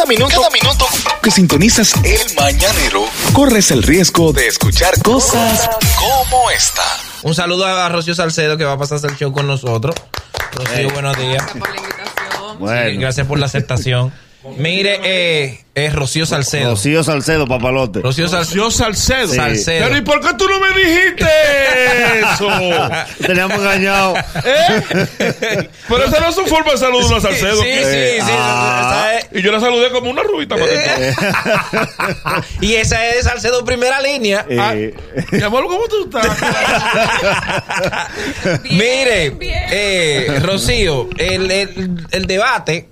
Cada minuto, cada minuto que sintonizas el mañanero, corres el riesgo de escuchar cosas como esta. Un saludo a Rocío Salcedo que va a pasarse el show con nosotros. Rocío, buenos días. Gracias por la invitación. Sí, gracias por la aceptación. Mire, eh, es Rocío Salcedo. Rocío Salcedo, papalote. Rocío Salcedo. Yo Salcedo. Sí. Salcedo. Pero ¿y por qué tú no me dijiste eso? Teníamos engañado. ¿Eh? Pero esa no es su forma de saludar a una Salcedo. Sí, sí, sí. sí, Ah. esa es- Y yo la saludé como una rubita. todo. y esa es Salcedo primera línea. Eh, Mi amor, ¿cómo tú estás? Bien, Mire, bien. eh, Rocío, el, el- el debate,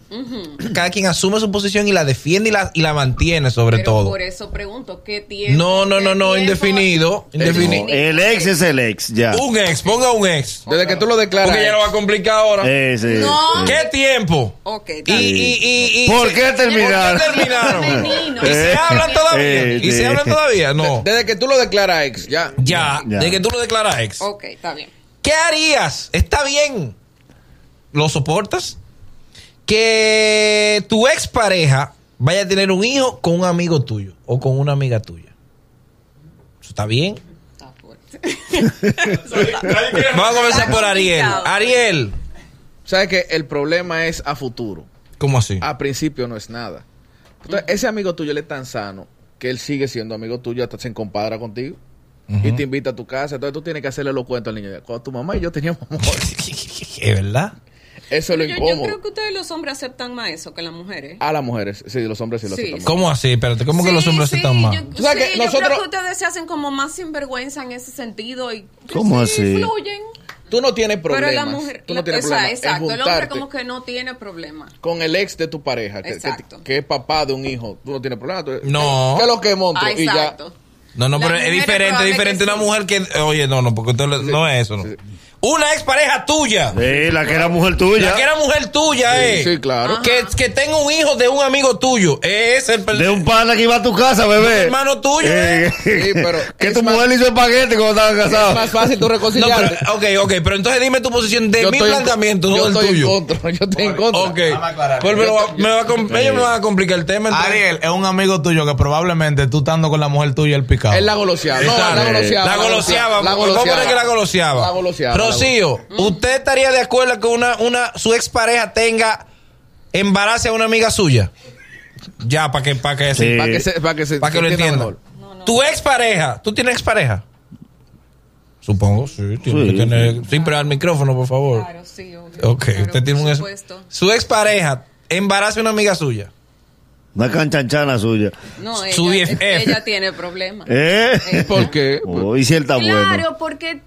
cada quien asume su posición y la defiende y la, y la mantiene sobre Pero todo. por eso pregunto, ¿qué tiempo? No, no, no, ¿Qué no, tiempo? indefinido. indefinido. no, el ex es el ex, ya. Un ex, ponga un ex. Desde que tú lo declaras. Porque ya lo va a complicar ahora. Eh, sí, No. sí. ¿Qué tiempo? Ok, Y, está bien. y, y, y- ¿Por qué terminaron? ¿Por qué terminaron? ¿Y se hablan todavía? eh, ¿Y se hablan todavía? No. Desde que tú lo declaras ex, ya. Ya, Ya. de que tú lo declaras ex. Ok, está bien. ¿Qué harías? ¿Está bien? ¿Lo soportas? Que tu expareja vaya a tener un hijo con un amigo tuyo o con una amiga tuya. ¿Eso está bien? Está fuerte. Vamos a comenzar por Ariel. Ariel. ¿Sabes que El problema es a futuro. ¿Cómo así? A principio no es nada. Entonces, ese amigo tuyo él es tan sano que él sigue siendo amigo tuyo hasta se compadra contigo. Y te invita a tu casa. Entonces tú tienes que hacerle los cuentos al niño. Cuando tu mamá y yo teníamos amor. ¿Es verdad? Eso es lo Yo, yo incómodo. creo que ustedes los hombres aceptan más eso que las mujeres. A las mujeres. Sí, los hombres sí lo Sí, aceptan. ¿Cómo así? Espérate, ¿cómo que los hombres sí, están mal? Yo, que yo nosotros- creo que ustedes se hacen como más sinvergüenza en ese sentido y ¿Cómo sí, así? fluyen. Tú no tienes problemas. Pero la mujer, tú no tienes esa- problemas exacto, el hombre como que no tiene problema. con el ex de tu pareja, que, que, Exacto. que es papá de un hijo. Tú no tienes problema. Tú- No. ¿Qué es lo que monstruo? Ah, y ya. exacto. No, no, pero es diferente, es diferente una sí. mujer que... Oye, no, no, porque usted no es eso, ¿no? sí. Una expareja tuya. Sí, la que era mujer tuya. La que era mujer tuya, Sí, eh. sí, claro. Que, que tenga un hijo de un amigo tuyo. Es el De un pana que iba a tu casa, bebé. hermano tuyo, Eh, Sí, pero que es tu más- mujer le hizo espagueti cuando estaban Es casados. más fácil tú No, reconciliarte. pero, ok, ok, pero entonces dime tu posición de Yo mi estoy en- planteamiento, yo no del estoy tuyo. En contra, yo estoy en contra. Ok. Pues me, va- me va a com- ellos me van a complicar el tema. entonces. Ariel es un amigo tuyo que probablemente tú estando con la mujer tuya el picado. Él la goloseaba. No, la goloseaba. La goloseaba. La Vamos a poner que la goloseaba. goloseaba. La goloseaba, Rocío, ¿usted estaría de acuerdo que una, una, su expareja tenga embarace a una amiga suya? Ya, para que, para que, Sí. Para que, se, para que, se, para que se lo entienda entienda. mejor. Tu expareja, ¿tú tienes expareja? Supongo, sí. Tiene Sí. que tener, siempre al micrófono, por favor. Claro, sí, obvio. Ok, Claro, usted tiene por un... ex- supuesto. Su expareja embaraza a una amiga suya. Una canchanchana suya. No, ella, Su ella tiene problemas. ¿Eh? ¿Por qué? Oh, y si él está Claro, bueno. porque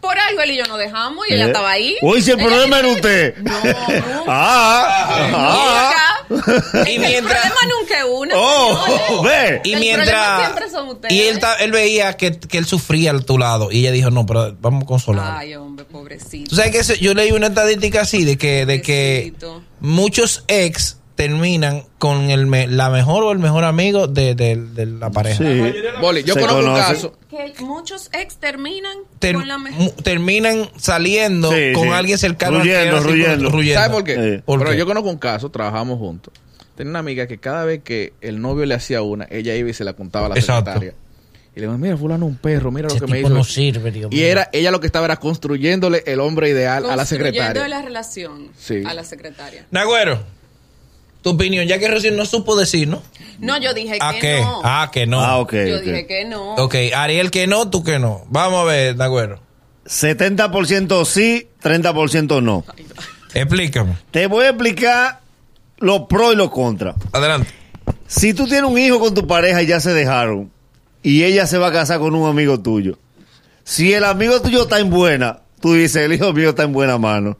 por algo él y yo nos dejamos y ella Eh. estaba ahí. Uy, si el Ella problema era usted. No, no. Ah, ah. Nunca. Y El mientras... problema nunca es uno. Oh, ve. Y El mientras. problema siempre son ustedes. Y él, ta- él veía que, que él sufría a tu lado. Y ella dijo: No, pero vamos a consolarlo. Ay, hombre, pobrecito. Tú sabes que yo leí una estadística así: de que, de que muchos ex terminan con el me- la mejor o el mejor amigo de, de- de la pareja. Sí. Boli, yo conozco un caso. Que muchos ex terminan Ter- con la mejor. terminan saliendo Sí, con sí. alguien cercano Ruyendo, ruyendo. ruyendo. ¿Sabes por qué? ¿Por Pero qué? yo conozco un caso, trabajamos juntos. Tenía una amiga que cada vez que el novio le hacía una, ella iba y se la contaba a la Exacto. secretaria. Y le dijo, mira, fulano un perro, mira Ese lo que me tipo hizo. no sirve, Dios y mío. era, ella lo que estaba era construyéndole el hombre ideal a la Construyendo secretaria. la relación Sí. a la secretaria. Nagüero, tu opinión, ya que recién no supo decir, ¿no? No, yo dije ¿A que qué? no. Ah, que no. Ah, ok. yo ok. dije que no. Ok, Ariel que no, tú que no. Vamos a ver, Nagüero. 70% sí, 30% no. Explícame. Te voy a explicar los pros y los contras. Adelante. Si tú tienes un hijo con tu pareja y ya se dejaron, y ella se va a casar con un amigo tuyo, si el amigo tuyo está en buena, tú dices, el hijo mío está en buena mano.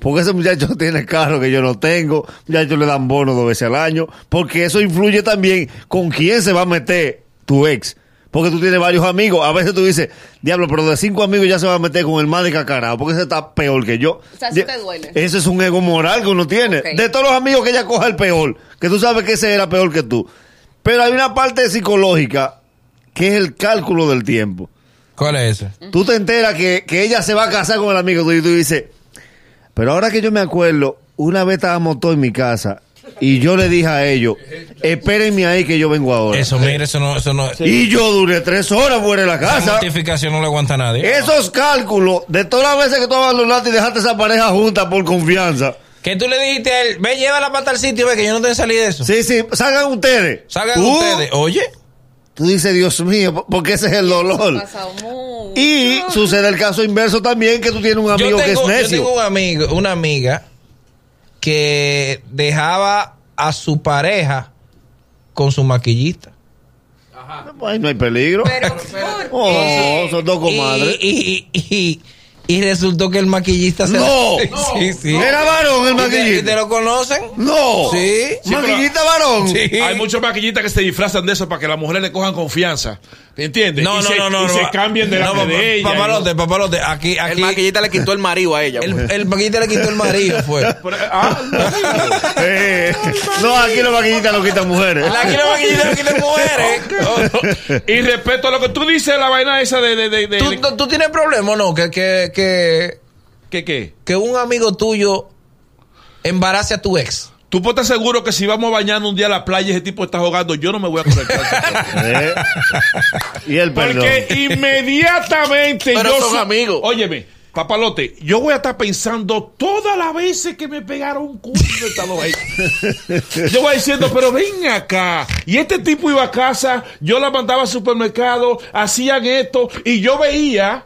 Porque ese muchacho tiene carro que yo no tengo, muchachos le dan bono dos veces al año, porque eso influye también con quién se va a meter tu ex. Porque tú tienes varios amigos. A veces tú dices, diablo, pero de cinco amigos ya se va a meter con el más de cacarao, porque ese está peor que yo. O sea, eso te duele. Ese es un ego moral que uno tiene. De todos los amigos que ella coja el peor, que tú sabes que ese era peor que tú. Pero hay una parte psicológica que es el cálculo del tiempo. ¿Cuál es ese? Tú te enteras que, que ella se va a casar con el amigo tuyo y tú dices, pero ahora que yo me acuerdo, una vez estábamos todos en mi casa Y yo le dije a ellos, espérenme ahí que yo vengo ahora. Eso, mire, eso no, eso no. Y yo duré tres horas fuera de la Esa casa. notificación no le aguanta a nadie. Esos cálculos de todas las veces que tú abandonaste y dejaste esa pareja junta por confianza. Que tú le dijiste a él, ve, llévala para tal sitio, ve, que yo no te salí de eso. Sí, sí, salgan ustedes. Salgan Tú- ustedes. Oye, Tú dices, Dios mío, porque ese es el dolor. Y sucede el caso inverso también, que tú tienes un amigo que es tengo, yo necio. tengo un amigo, una amiga que dejaba a su pareja con su maquillista. Ay, no hay peligro. Pero, ¿por Oh, son dos comadres. Y, y, y, y resultó que el maquillista se No. sí, sí. Era varón el ¿Y te, y te maquillista. lo conocen? No. Sí. Maquillista varón. Sí. Hay muchos maquillistas que se disfrazan de eso para que las mujeres le cojan confianza. ¿Me entiendes? No, y no, se, no, no. y no. se cambien de la no, de ella. Papalote, papalote. Aquí, aquí. El maquillista le quitó el marido a ella. El, pues. el maquillista le quitó el marido, fue. Ah, Eh, no, aquí los maquillistas no quitan mujeres. Aquí los maquillistas le quitan mujeres. y respecto a lo que tú dices, la vaina esa de... de, de, de- ¿Tú, tú, tú tienes problema o no? Que, que, que, ¿Qué qué? que un amigo tuyo embarace a tu ex. Tú puedes estar seguro que si vamos a bañarnos un día a la playa y ese tipo está jugando, yo no me voy a conectar. Eh, Y el perdón. Porque inmediatamente Pero yo... son so- amigos. Óyeme, papalote, yo voy a estar pensando todas las veces que me pegaron un culo de. Yo voy diciendo, pero ven acá. Y este tipo iba a casa, yo la mandaba al supermercado, hacían esto, y yo veía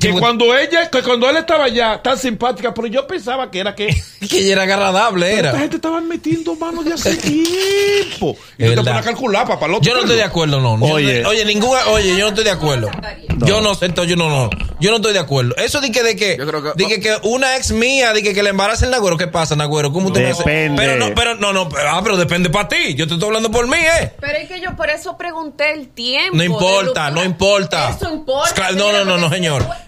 que cuando ella, que cuando él estaba allá, tan simpática, pero yo pensaba que era que Que ella era agradable, pero esta era. gente estaba metiendo manos de hace tiempo. Y yo te pones a calcular, papalote. Yo no estoy de acuerdo, no. Oye. no- oye, ninguna, oye, yo no estoy de acuerdo. Yo no entonces yo no, no. Yo no estoy de acuerdo. Eso de que, de que, Yo creo que- de que, que una ex mía, de que, que le embarace el Nagüero, ¿qué pasa, Nagüero? ¿Cómo usted me hace? Depende. Pero no, pero no, no, pero- ah, pero depende para ti. Yo te estoy hablando por mí, ¿eh? Pero es que yo por eso pregunté el tiempo. No importa, no importa. Eso importa. Claro, No, no, no, no, porque-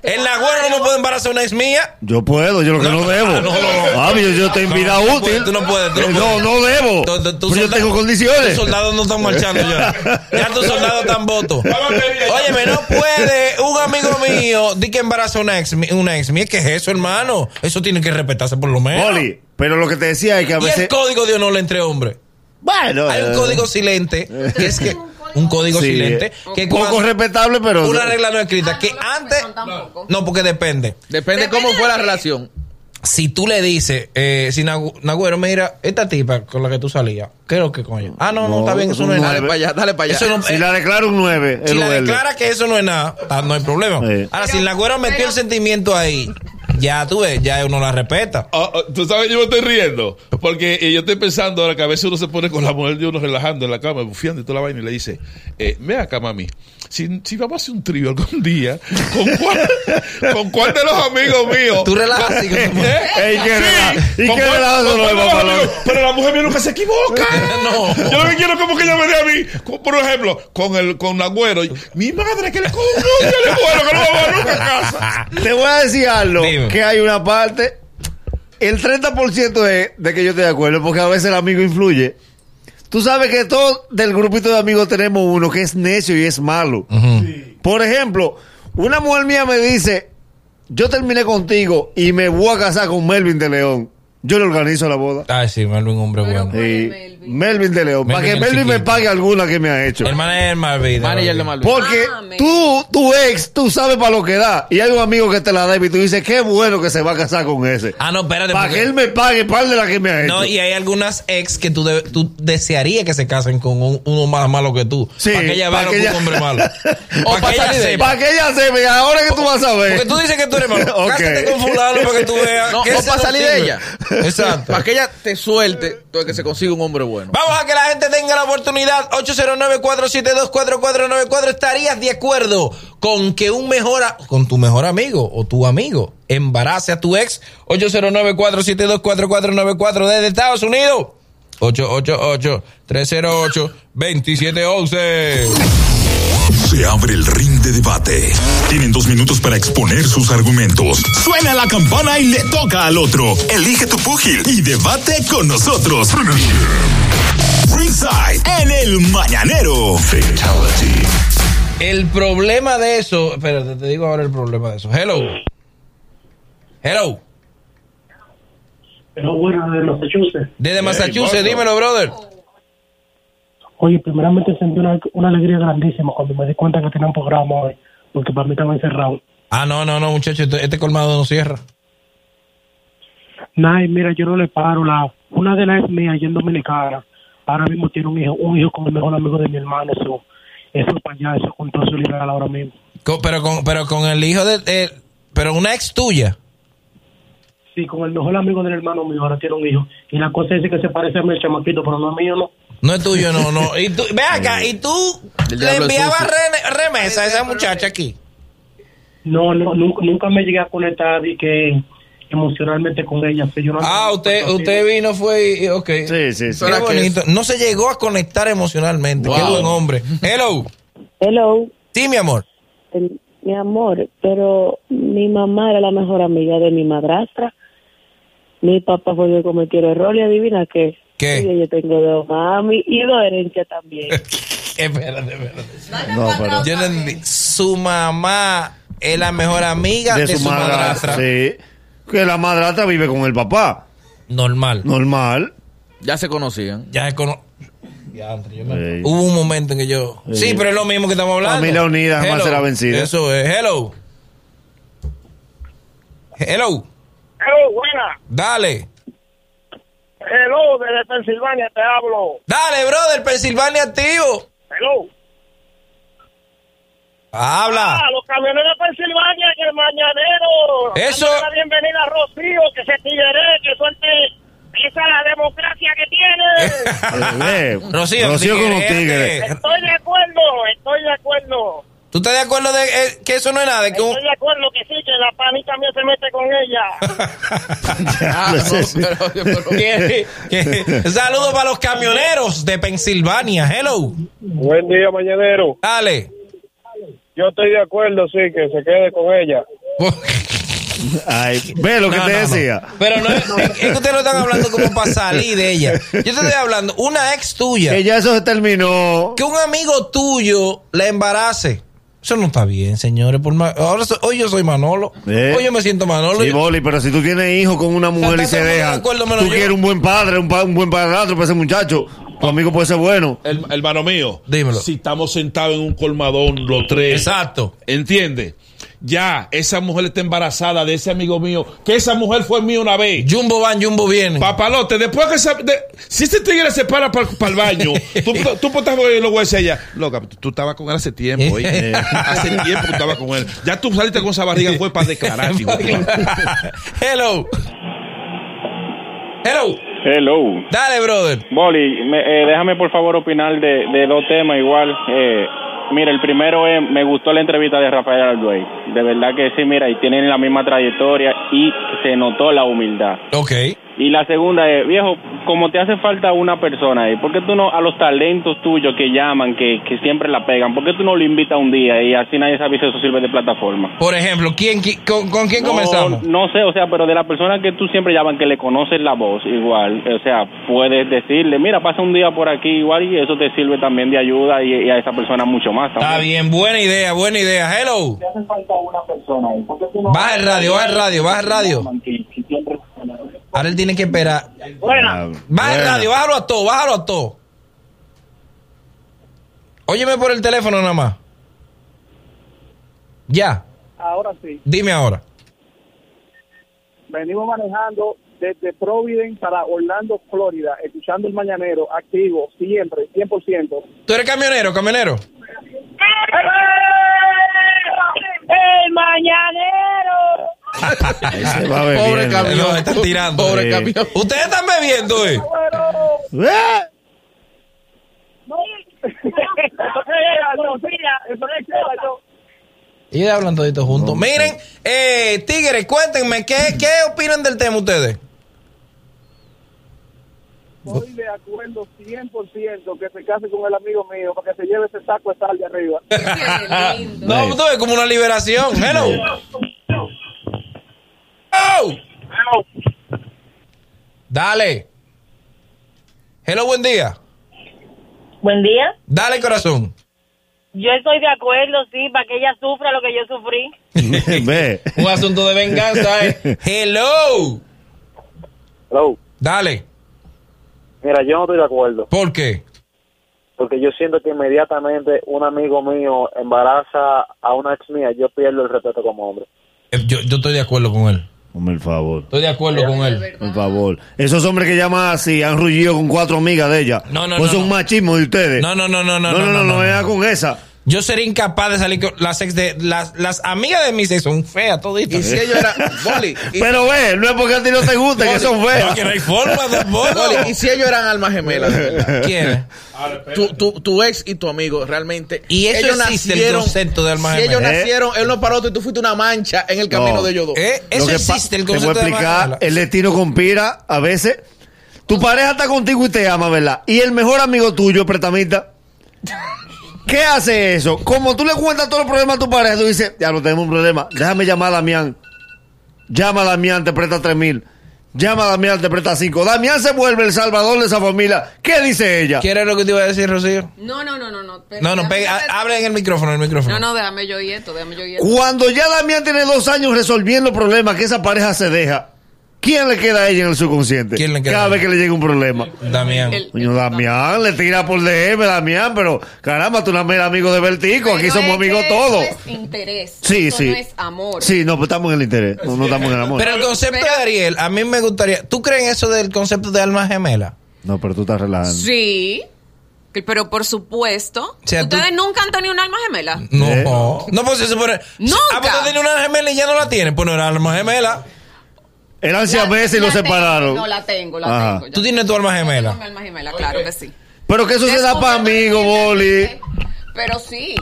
señor. El Nagüero no me puede embarazar una ex mía. Yo puedo, yo lo que no, debo. no, no. Ah, yo, yo en No, vida útil. tú no puedes, tú no Eh, puedes. no, no debo. Pero yo tengo condiciones. Tus soldados no están marchando ya. Ya tus soldados están votos. Óyeme, no puede un amigo mío di que embaraza una ex, una ex mía. ¿Qué es eso, hermano? Eso tiene que respetarse por lo menos. Oli, pero lo que te decía es que a y el veces. código de honor entre hombres. Bueno, Hay un eh, código silente, que es que un código sí, silente, que poco cuando- respetable, pero. una regla no escrita, Ah, que no antes, no, porque depende. Depende Depende cómo fue de la relación. si tú le dices, eh, si Nagüero, mira, esta tipa con la que tú salías, ¿qué es lo que coño? Ah, no, no, No, está bien, eso no es nada. Dale para allá, dale para allá. Eso no- Si eh, la declaro un 9, si la declara que eso no es nada, ta- no hay problema. Sí. Ahora, si Pero- Nagüero metió pero- el sentimiento ahí, ya tú ves, ya uno la respeta. Ah, ah, Tú sabes, yo me estoy riendo. Porque eh, yo estoy pensando ahora que a veces uno se pone con la mujer de uno relajando en la cama, bufiando y toda la vaina, y le dice: eh, Ve acá, mami. Si, si vamos a hacer un trío algún día, ¿con cuál, ¿con cuál de los amigos míos? Tú relajas tu mujer. Ey, qué relajo. ¿Y ¿con qué cuál- relajo con eso no cuál es, de los papá? amigos? Pero la mujer mía nunca se equivoca. No. Yo lo que quiero como que ella me dé a mí, como por ejemplo, con el con Nagüero. Mi madre que le coge un vuelo que no vamos nunca a casa. Te voy a decir algo, Dime. Que hay una parte, el 30% es de que yo estoy de acuerdo, porque a veces el amigo influye. Tú sabes que todos del grupito de amigos tenemos uno que es necio y es malo. Por ejemplo, una mujer mía me dice, yo terminé contigo y me voy a casar con Melvin de León. Yo le organizo la boda. Ay, sí, Melvin, hombre bueno. Sí, Melvin. Melvin de León, para Melvin que el Melvin me pague alguna que me ha hecho. El manager Malvin. Manager de Malvin. Porque Amén. tú, tu ex, tú sabes para lo que da. Y hay un amigo que te la debe y tú dices, qué bueno que se va a casar con ese. Ah, no, espérate. para porque- que él me pague par de la que me ha hecho. No, y hay algunas ex que tú, tú desearías que se casen con un- uno más malo que tú. Sí, para que ella vea que ella- un hombre malo. O para para que ella salir de sepa. Para que ella sepa, ahora que tú vas a ver. Porque tú dices que tú eres malo. Ok. Cásate con fulano para que tú veas. No, ese para salir de ella. Exacto. Para que ella te suelte, tú que se consiga un hombre bueno. Vamos a que la gente tenga la oportunidad. 809-472-4494. ¿Estarías de acuerdo con que un mejor, a- con tu mejor amigo o tu amigo embarace a tu ex? 809-472-4494 desde Estados Unidos. 888-308-2711. Se abre el ring de debate. Tienen dos minutos para exponer sus argumentos. Suena la campana y le toca al otro. Elige tu púgil y debate con nosotros. Ringside en el mañanero. Fatality. El problema de eso. Espérate, te digo ahora el problema de eso. Hello. Hello. Pero bueno, de Massachusetts. Desde Massachusetts, dímelo, brother. Oye, primeramente sentí una, una alegría grandísima cuando me di cuenta que tenía un programa hoy, porque para mí estaba encerrado. Ah, no, no, no, muchacho, este, este colmado no cierra. Nay, mira, yo no le paro. La, una de las mías, allá en Dominicana, ahora mismo tiene un hijo, un hijo con el mejor amigo de mi hermano. Eso, eso para allá, eso con todo su liberal ahora mismo. Co- pero, con, pero con el hijo de... eh, pero una ex tuya. Sí, con el mejor amigo del hermano mío, ahora tiene un hijo. Y la cosa es que se parece a mí el chamaquito, pero no es mío, no. No es tuyo, no, no. Y tú, ve acá, y tú le enviabas re- remesa a esa muchacha aquí. No, no, nunca, nunca me llegué a conectar y que emocionalmente con ella. sí, yo no- Ah, usted, usted vino, fue y, ok. Sí, sí, sí. Qué ¿Será que bonito. No se llegó a conectar emocionalmente. Qué Wow. buen hombre. Hello. Hello, Sí, mi amor. mi amor, pero mi mamá era la mejor amiga de mi madrastra. Mi papá fue el que cometió el error y adivina qué. ¿Qué? Sí, yo tengo dos mami y dos herencias también. espérate, espérate. No, pero Yo no entendí. Su mamá es la mejor amiga de, de su madrastra. Sí. Que la madrastra vive con el papá. Normal. Normal. Ya se conocían. Ya es cono- Diantre, yo me- Sí. Hubo un momento en que yo. Sí. Sí. pero es lo mismo que estamos hablando. Familia unida jamás Hello. será vencida. Eso es. Hello. Hello. Hello, buena. Dale. Hello, desde Pensilvania te hablo. Dale, brother. Pensilvania activo. Hello. Habla. Ah, los camioneros de Pensilvania en el mañanero. Eso- La bienvenida a Rocío, que se tigre, que suelte. Esa es la democracia que tiene. Eh, Rocío, Rocío con los tigre, tigres. estoy de acuerdo, estoy de acuerdo. ¿Tú estás de acuerdo de eh, que eso no es nada? De que un- Estoy de acuerdo que sí, que la pani también se mete con ella. Ah, no, pero- pero- que- que- Saludos para los camioneros de Pensilvania. Hello. Buen día, mañanero. Dale. Yo estoy de acuerdo, sí, que se quede con ella. Ay, ve lo que No, te no, no. decía. Pero no es, es que ustedes lo están hablando como para salir de ella. Yo te estoy hablando, una ex tuya, Que ya eso se terminó. que un amigo tuyo la embarace. Eso no está bien, señores. Por ma- Ahora so- hoy yo soy Manolo. ¿Eh? Hoy yo me siento Manolo. Sí, Boli, pero si tú tienes hijos con una mujer y se todo el mundo de dejan, acuerdo, menos tú yo. quieres un buen padre, un, pa- un buen padrastro para ese muchacho. Tu amigo puede ser bueno. El, hermano mío. Dímelo. Si estamos sentados en un colmadón los tres. Exacto. ¿Entiendes? Ya, esa mujer está embarazada de ese amigo mío. Que esa mujer fue mía una vez. Jumbo van, Jumbo viene. Papalote, después que se, de- si este tigre se para para el baño, tú, tú estás lo voy a decir a ella, loca, tú, tú estabas con él hace tiempo, ¿eh? hace tiempo que estabas con él. Ya tú saliste con esa barriga fue para declarar, hijo. Hello. Hello. Hello. Dale, brother. Boli, me- eh, déjame por favor opinar de, de dos temas igual. Eh, mira, el primero es, me gustó la entrevista de Rafael Alduey. De verdad que sí, mira, y tienen la misma trayectoria y se notó la humildad. Ok. Y la segunda es, viejo, como te hace falta una persona ahí, ¿por qué tú no, a los talentos tuyos que llaman, que, que siempre la pegan, ¿por qué tú no lo invitas un día y así nadie sabe si eso sirve de plataforma? Por ejemplo, ¿quién, qui- con, con quién No, comenzamos? No sé, o sea, pero de la persona que tú siempre llaman, que le conoces la voz, igual, o sea, puedes decirle, mira, pasa un día por aquí igual y eso te sirve también de ayuda y, y a esa persona mucho más. Está bien, buena idea, buena idea. Hello. hace falta una persona ahí. ¿Por qué tú no Baja el radio, baja el radio, baja el radio. Ahora él tiene que esperar. Buena. Baja el radio, bájalo a todo, bájalo a todo. Óyeme por el teléfono nada más. Ya, Ahora sí. dime ahora. Venimos manejando desde Providence para Orlando, Florida, escuchando el mañanero activo, siempre, 100%. ¿Tú eres camionero, camionero? ¡El mañanero! Va Pobre camión. Están tirando. Pobre camión. Ustedes están bebiendo, eh. ¡Eh! Y hablan toditos juntos. Miren, eh, Tigres, cuéntenme, ¿qué, ¿qué opinan del tema ustedes? Estoy de acuerdo 100% que se case con el amigo mío para que se lleve ese saco de sal de arriba. Qué lindo. No, tú ves como una liberación. Hello. Oh. Dale. Hello, buen día. Buen día. Dale, corazón. Yo estoy de acuerdo, sí, para que ella sufra lo que yo sufrí. Un asunto de venganza, eh. Hello. Hello. Dale. Mira, yo no estoy de acuerdo. ¿Por qué? Porque yo siento que inmediatamente un amigo mío embaraza a una ex mía, yo pierdo el respeto como hombre. Eh, Yo, yo estoy de acuerdo con él. Hombre, el favor. Estoy de acuerdo con él. Por favor. Esos hombres que llaman así han rullido con cuatro amigas de ella. No, no, Pues no, es un no. machismo de ustedes. No, no, no, no, no. No, no, no, no, venga con esa. Yo sería incapaz de salir con las ex de. Las, las amigas de mis ex son feas toditas. Y si ellos eran. Boli. Pero ve, no es porque a ti no te guste, que son feas. No, que no hay forma de Boli, y si ellos eran almas gemelas, de. ¿Quién? Tu, tu, tu ex y tu amigo realmente. Y eso ellos existe, el concepto de alma Si ellos nacieron, él no paró y tú fuiste una mancha en el camino No. de ellos dos. ¿Eh? Lo Eso que existe, el Te voy a concepto de explicar, gemela. el destino conspira a veces. Tu pareja está contigo y te ama, ¿verdad? Y el mejor amigo tuyo, pretamita, ¿qué hace eso? Como tú le cuentas todos los problemas a tu pareja, tú dices, ya no tenemos un problema, déjame llamar a Damián. Llama a Damián, te presta tres mil. Llama a Damián, te presta cinco. Damián se vuelve el salvador de esa familia. ¿Qué dice ella? ¿Quieres lo que te iba a decir, Rocío? No, no, no, no. No, No, no, pega, habla en el micrófono, en el micrófono. No, no, déjame yo oír esto, déjame yo oír esto. Cuando ya Damián tiene dos años resolviendo problemas que esa pareja se deja, ¿quién le queda a ella en el subconsciente? ¿Quién le queda? Cada vez que le llega un problema. Damián. El- Coño, Damián, le tira por DM, Damián, pero caramba, tú no eres amigo de Bertico, aquí somos es amigos todos. Eso es interés. Sí, eso sí. no es amor. Sí, no, pues estamos en el interés, no, no estamos en el amor. Pero el concepto Pero- de Ariel, a mí me gustaría. ¿Tú crees en eso del concepto de alma gemela? No, pero tú estás relajando. Sí. Pero por supuesto. sea, tú- ¿Ustedes nunca han tenido un alma gemela? No. ¿Eh? No, pues se supone. Nunca. Ah, pues tú tienes una gemela y ya no la tienes. Pues no era alma gemela. Eran siameses y lo tengo, separaron. No, la tengo, la Ajá. tengo. Tú tienes tu alma Yo gemela. tengo mi alma gemela, claro que sí. Pero que eso se da para amigos, Boli. Pero sí.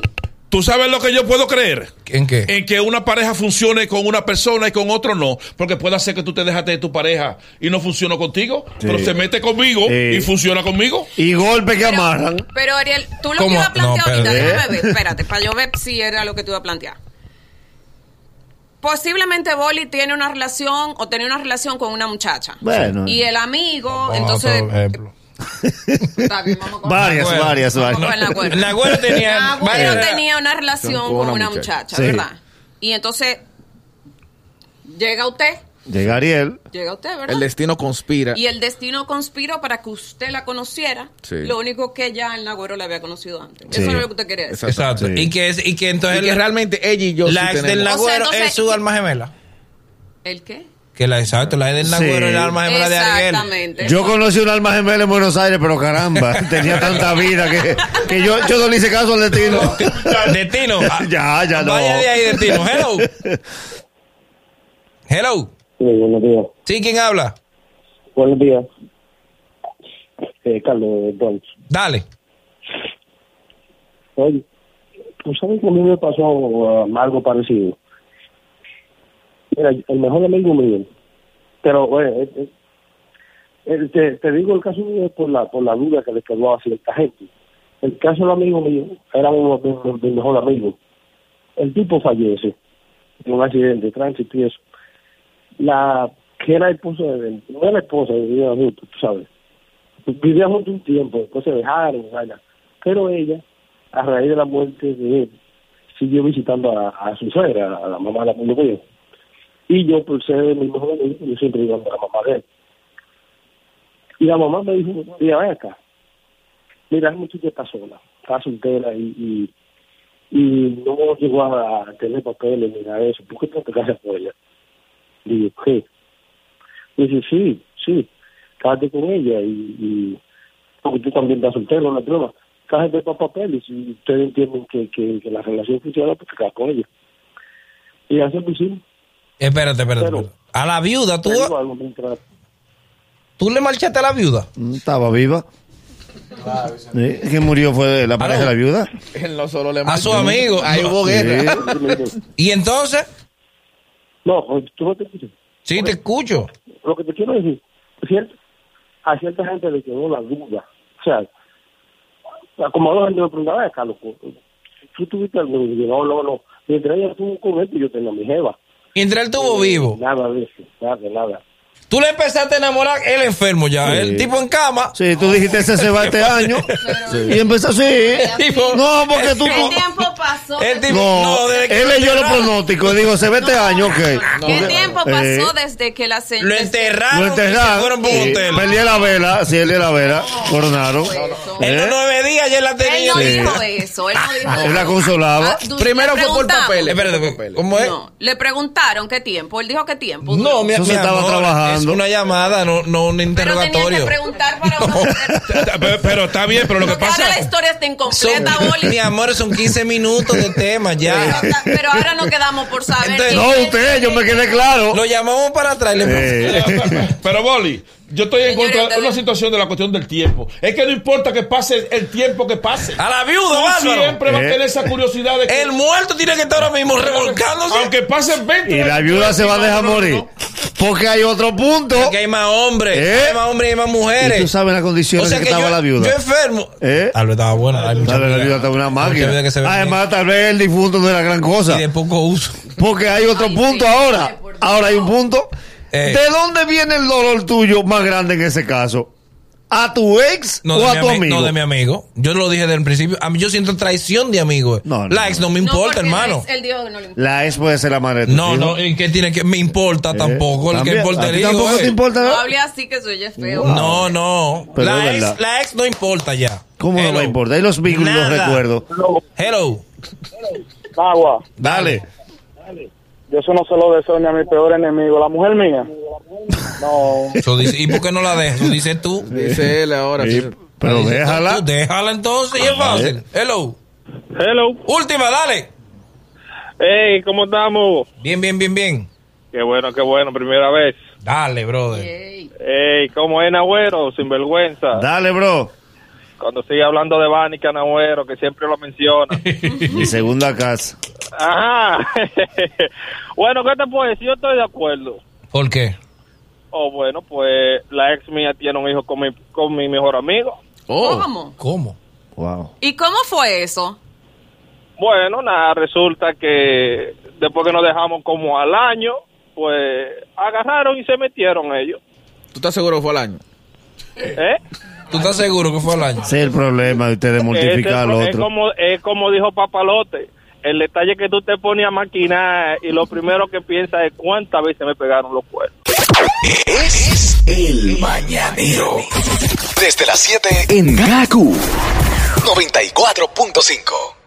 ¿Tú sabes lo que yo puedo creer? ¿En qué? En que una pareja funcione con una persona y con otro no. Porque puede ser que tú te dejaste de tu pareja y no funciona contigo, pero se mete conmigo Sí. y funciona conmigo. Y golpes que amarran. Pero Ariel, tú lo ¿Cómo? que ibas a plantear No, ahorita, espérate. déjame ver, espérate, para yo ver si era lo que tú ibas a plantear. Posiblemente Boli tiene una relación o tenía una relación con una muchacha. Bueno. Y el amigo, Vamos a entonces. otro ejemplo. Está bien, vamos con- Varias, Nagüero. varias, vamos varias. con el Nagüero. Nagüero tenía. Nagüero varias- tenía una relación con una, muchacha, Sí. ¿verdad? Y entonces llega usted, Llega Ariel. llega usted, ¿verdad? El destino conspira. y el destino conspiró para que usted la conociera. Sí. Lo único que ya el Nagüero la había conocido antes. Sí. Eso es lo que usted quería decir. Exacto. Sí. Y, que es, y que entonces Y que realmente ella y yo la sí ex del tenemos- O sea, Nagüero entonces- es su alma gemela. ¿El qué? Que la exacto, la ex del Nagüero Sí. es la alma gemela de Ariel. Exactamente. Yo conocí un alma gemela en Buenos Aires, pero caramba, tenía tanta vida que, que yo, yo no le hice caso al destino. Destino. Ya, ya no. Vaya de ahí, Destino. Hello. Hello. Sí, buenos días. Sí, ¿quién habla? Buenos días. Eh, Carlos Dolce. Dale. Oye, ¿tú sabes que a mí me pasó uh, algo parecido? Mira, el mejor amigo mío, pero oye, eh, eh, te, te digo el caso mío por la, por la duda que le quedó a cierta gente. El caso del amigo mío era uno de de- de mi mejor amigo. El tipo fallece en un accidente de tránsito y eso. La que era esposa de no era esposa, vivía juntos, tú sabes. Vivían juntos un tiempo, después se dejaron, vaina. pero ella, a raíz de la muerte de él, siguió visitando a, a su suegra, a la mamá de la mío. Y yo, por ser mi mejor amigo, yo siempre iba a la mamá de él. Y la mamá me dijo, mira, ven acá. Mira, esa muchacha está sola, está soltera y, y, y no llegó a, tener papeles ni nada eso. ¿Por qué te casas ella? Digo, ¿qué? Dice, sí, sí, cásate con ella y, y porque tú también estás soltero, no hay problema. Cásate para papeles y ustedes entienden que, que, que la relación funciona, pues te con ella. Y así lo hicimos. Espérate, espérate. Pero- espérate. A la viuda, tú, tú le marchaste a la viuda. Mm, Estaba viva. Sí, ¿Quién murió fue la pareja de la viuda? Él no solo le A su amigo. Ahí hubo Sí. guerra. Y entonces, No, tú no te escuchas. sí, te escucho. Lo que te quiero decir, cierto, a cierta gente le quedó la duda. O sea, como a dos gente me preguntaba, "Ven acá, loco, tú tuviste algo y yo, no, no, no. Mientras ella estuvo con él, yo tenía mi jeva. Mientras él estuvo vivo. Nada de eso, nada, nada. Tú le empezaste a enamorar, él enfermo ya, Sí. el tipo en cama. Sí, tú dijiste ese se va este año. Y empezó así. tipo- No, porque tú. ¿Qué tú- tiempo pasó? El tipo, No, desde que él leyó los pronósticos. Digo, se ve este año, ok. ¿Qué tiempo Eh, pasó desde que la señora... Lo enterraron, Lo enterraron. fueron por un sí. hotel. Perdí la vela. Sí, él la vela. Coronaron. En los ¿Eh? nueve días ya la Él tenía. no Sí. dijo eso, él no dijo Él la eso. consolaba. Ah, Primero fue por papeles. Espérate, ¿cómo es? No, le preguntaron qué tiempo. Él dijo qué tiempo. No, mi, Eso estaba trabajando. Es una llamada, no, no un Pero que interrogatorio. preguntar para uno saber. pero, pero está bien, pero lo que Porque ahora pasa. la historia está Son- incompleta, Boli. mi amor, son 15 minutos de tema ya. Pero ahora no quedamos por saber. Entonces- No, usted, yo me quedé claro. Lo llamamos para atrás y le Eh, Pero, Boli, yo estoy en contra de una situación de la cuestión del tiempo. Es que no importa que pase el tiempo que pase. A la viuda, Tú siempre vas a Eh. tener esa curiosidad de que. El muerto tiene que estar ahora mismo revolcándose. Aunque pasen 20 y la viuda se va a dejar no, no, morir. Porque hay otro punto. Porque hay más hombres, ¿Eh? hay más hombres y hay más Y mujeres. tú sabes las condiciones en que, estaba yo, la viuda. yo enfermo. ¿Eh? Tal vez estaba buena. Hay mucha Tal vez la viuda estaba una máquina. que se ve Además, tal vez el difunto no era gran cosa. y de poco uso. Porque hay otro Ay, punto sí. ahora. Ahora hay un punto. Eh. ¿De dónde viene el dolor tuyo más grande en ese caso? ¿A tu ex No, o de a mi tu ami- amigo? no de mi amigo. Yo lo dije desde el principio. A mí yo siento traición de amigo. No, no, la ex no me importa, hermano. Él dijo que no le importa. La ex puede ser la madre de tu No, hijo. no, ¿y qué tiene que me importa Eh, tampoco? El que importa ¿A el hijo. tampoco eh. te importa? No hable así que soy feo. No, no. Pero la, ex, la ex no importa ya. ¿Cómo no Hello. va a importar? Y los vínculos los recuerdo. Hello. Agua. Dale. Yo eso no se lo deseo ni a mi peor enemigo. La mujer mía. No. Eso dice- ¿Y por qué no la dejas? Eso dices tú. Dice él ahora. Sí, pero déjala. tú déjala entonces y es fácil. Hello. Hello. Última, dale. Hey, ¿cómo estamos? Bien, bien, bien, bien. Qué bueno, qué bueno, primera vez. Dale, brother. Ey. Hey, ¿cómo es Nagüero? Sinvergüenza. Dale, bro. Cuando sigue hablando de Bánica Nagüero, que siempre lo menciona. Mi segunda casa. Ajá. bueno, ¿qué te puedo decir? Yo estoy de acuerdo. ¿Por qué? Oh, bueno, pues la ex mía tiene un hijo con mi, con mi mejor amigo. Oh. ¿Cómo? ¿Cómo? Wow. ¿Y cómo fue eso? Bueno, nada, resulta que después que nos dejamos como al año, pues agarraron y se metieron ellos. ¿Tú estás seguro que fue al año? ¿Eh? ¿Tú estás seguro que fue al año? Es el problema de ustedes mortificar al Ese es, otro. como, es como dijo Papalote. El detalle que tú te pones a maquinar y lo primero que piensas es cuántas veces me pegaron los cuernos. Es el mañanero. Desde las 7 en Gaku 94.5.